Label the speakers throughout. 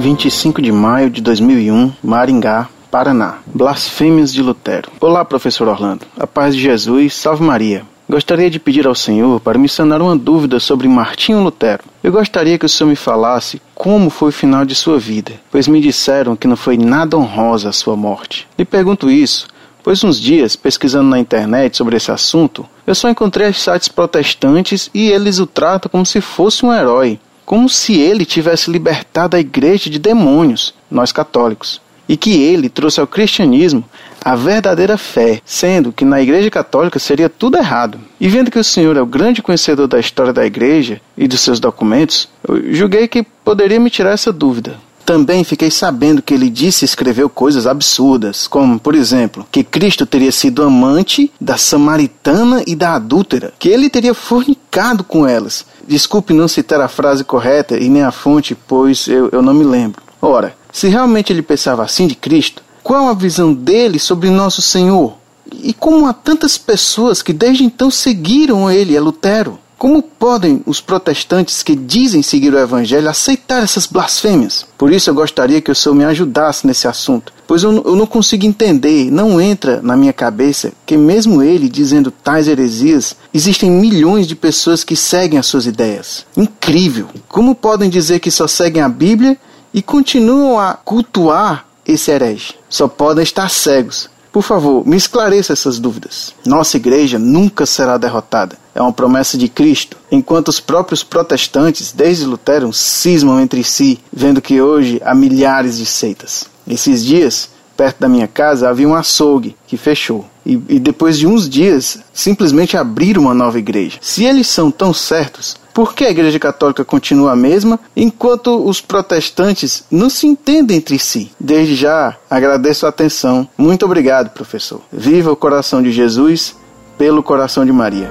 Speaker 1: 25 de maio de 2001, Maringá, Paraná. Blasfêmias de Lutero. Olá, professor Orlando. A paz de Jesus, salve Maria. Gostaria de pedir ao Senhor para me sanar uma dúvida sobre Martinho Lutero. Eu gostaria que o Senhor me falasse como foi o final de sua vida, pois me disseram que não foi nada honrosa a sua morte. Lhe pergunto isso, pois uns dias, pesquisando na internet sobre esse assunto, eu só encontrei sites protestantes e eles o tratam como se fosse um herói, como se ele tivesse libertado a igreja de demônios, nós católicos e que ele trouxe ao cristianismo a verdadeira fé, sendo que na Igreja Católica seria tudo errado. E vendo que o senhor é o grande conhecedor da história da Igreja e dos seus documentos, eu julguei que poderia me tirar essa dúvida. Também fiquei sabendo que ele disse e escreveu coisas absurdas, como, por exemplo, que Cristo teria sido amante da samaritana e da adúltera, que ele teria fornicado com elas. Desculpe não citar a frase correta e nem a fonte, pois eu, eu não me lembro. Ora, se realmente ele pensava assim de Cristo, qual a visão dele sobre nosso Senhor? E como há tantas pessoas que desde então seguiram ele, é Lutero? Como podem os protestantes que dizem seguir o Evangelho aceitar essas blasfêmias? Por isso eu gostaria que o Senhor me ajudasse nesse assunto, pois eu, eu não consigo entender, não entra na minha cabeça que, mesmo ele dizendo tais heresias, existem milhões de pessoas que seguem as suas ideias. Incrível! Como podem dizer que só seguem a Bíblia e continuam a cultuar esse herege. Só podem estar cegos. Por favor, me esclareça essas dúvidas. Nossa igreja nunca será derrotada. É uma promessa de Cristo. Enquanto os próprios protestantes, desde Lutero, cismam entre si, vendo que hoje há milhares de seitas. Esses dias, perto da minha casa, havia um açougue que fechou. E, e depois de uns dias, simplesmente abriram uma nova igreja. Se eles são tão certos, por que a Igreja Católica continua a mesma, enquanto os protestantes não se entendem entre si? Desde já, agradeço a atenção. Muito obrigado, professor. Viva o coração de Jesus pelo coração de Maria.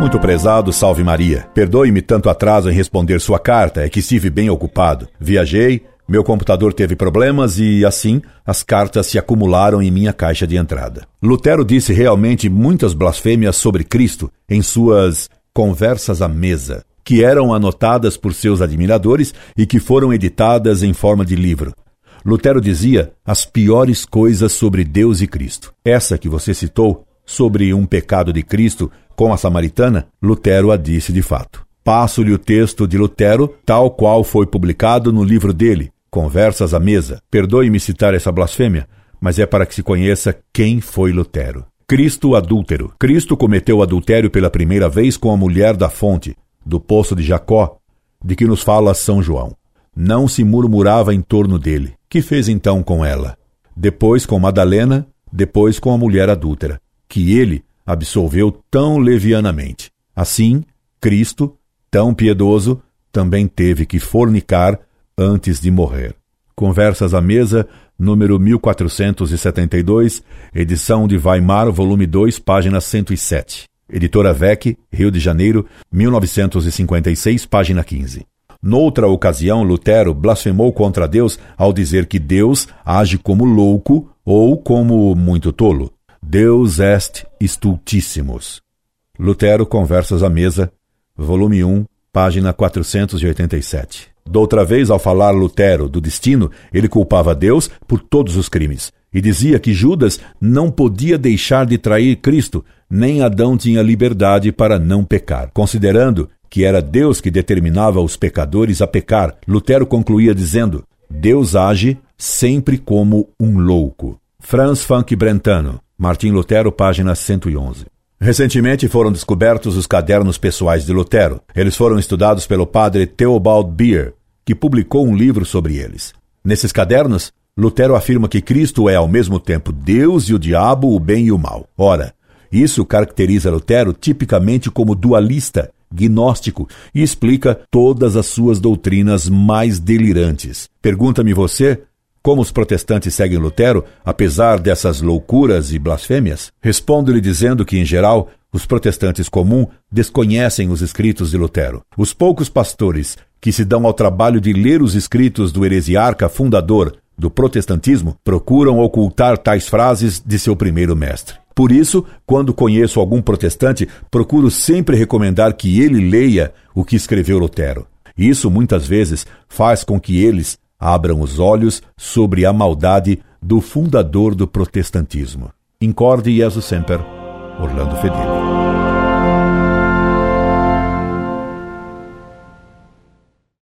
Speaker 2: Muito prezado, salve Maria. Perdoe-me tanto atraso em responder sua carta, é que estive bem ocupado. Viajei, meu computador teve problemas e, assim, as cartas se acumularam em minha caixa de entrada. Lutero disse realmente muitas blasfêmias sobre Cristo em suas Conversas à Mesa, que eram anotadas por seus admiradores e que foram editadas em forma de livro. Lutero dizia as piores coisas sobre Deus e Cristo. Essa que você citou, sobre um pecado de Cristo com a samaritana, Lutero a disse de fato. Passo-lhe o texto de Lutero, tal qual foi publicado no livro dele, Conversas à Mesa. Perdoe-me citar essa blasfêmia, mas é para que se conheça quem foi Lutero. Cristo adúltero. Cristo cometeu adultério pela primeira vez com a mulher da fonte, do poço de Jacó, de que nos fala São João. Não se murmurava em torno dele. Que fez então com ela? Depois com Madalena, depois com a mulher adúltera, que ele absolveu tão levianamente. Assim, Cristo, tão piedoso, também teve que fornicar antes de morrer. Conversas à Mesa, número 1472, edição de Weimar, volume 2, página 107. Editora VEC, Rio de Janeiro, 1956, página 15. Noutra ocasião, Lutero blasfemou contra Deus ao dizer que Deus age como louco ou como muito tolo. Deus est stultissimus. Lutero, Conversas à Mesa, volume 1, página 487. Doutra vez, ao falar Lutero do destino, ele culpava Deus por todos os crimes e dizia que Judas não podia deixar de trair Cristo, nem Adão tinha liberdade para não pecar. Considerando que era Deus que determinava os pecadores a pecar, Lutero concluía dizendo: Deus age sempre como um louco. Franz Funk Brentano, Martim Lutero, página 111. Recentemente foram descobertos os cadernos pessoais de Lutero. Eles foram estudados pelo padre Theobald Beer, que publicou um livro sobre eles. Nesses cadernos, Lutero afirma que Cristo é ao mesmo tempo Deus e o diabo, o bem e o mal. Ora, isso caracteriza Lutero tipicamente como dualista, gnóstico e explica todas as suas doutrinas mais delirantes. Pergunta-me você como os protestantes seguem Lutero, apesar dessas loucuras e blasfêmias? Respondo-lhe dizendo que, em geral, os protestantes comum desconhecem os escritos de Lutero. Os poucos pastores que se dão ao trabalho de ler os escritos do heresiarca fundador do protestantismo procuram ocultar tais frases de seu primeiro mestre. Por isso, quando conheço algum protestante, procuro sempre recomendar que ele leia o que escreveu Lutero. Isso muitas vezes faz com que eles abram os olhos sobre a maldade do fundador do protestantismo. Incorde Jesus Semper, Orlando Fedeli.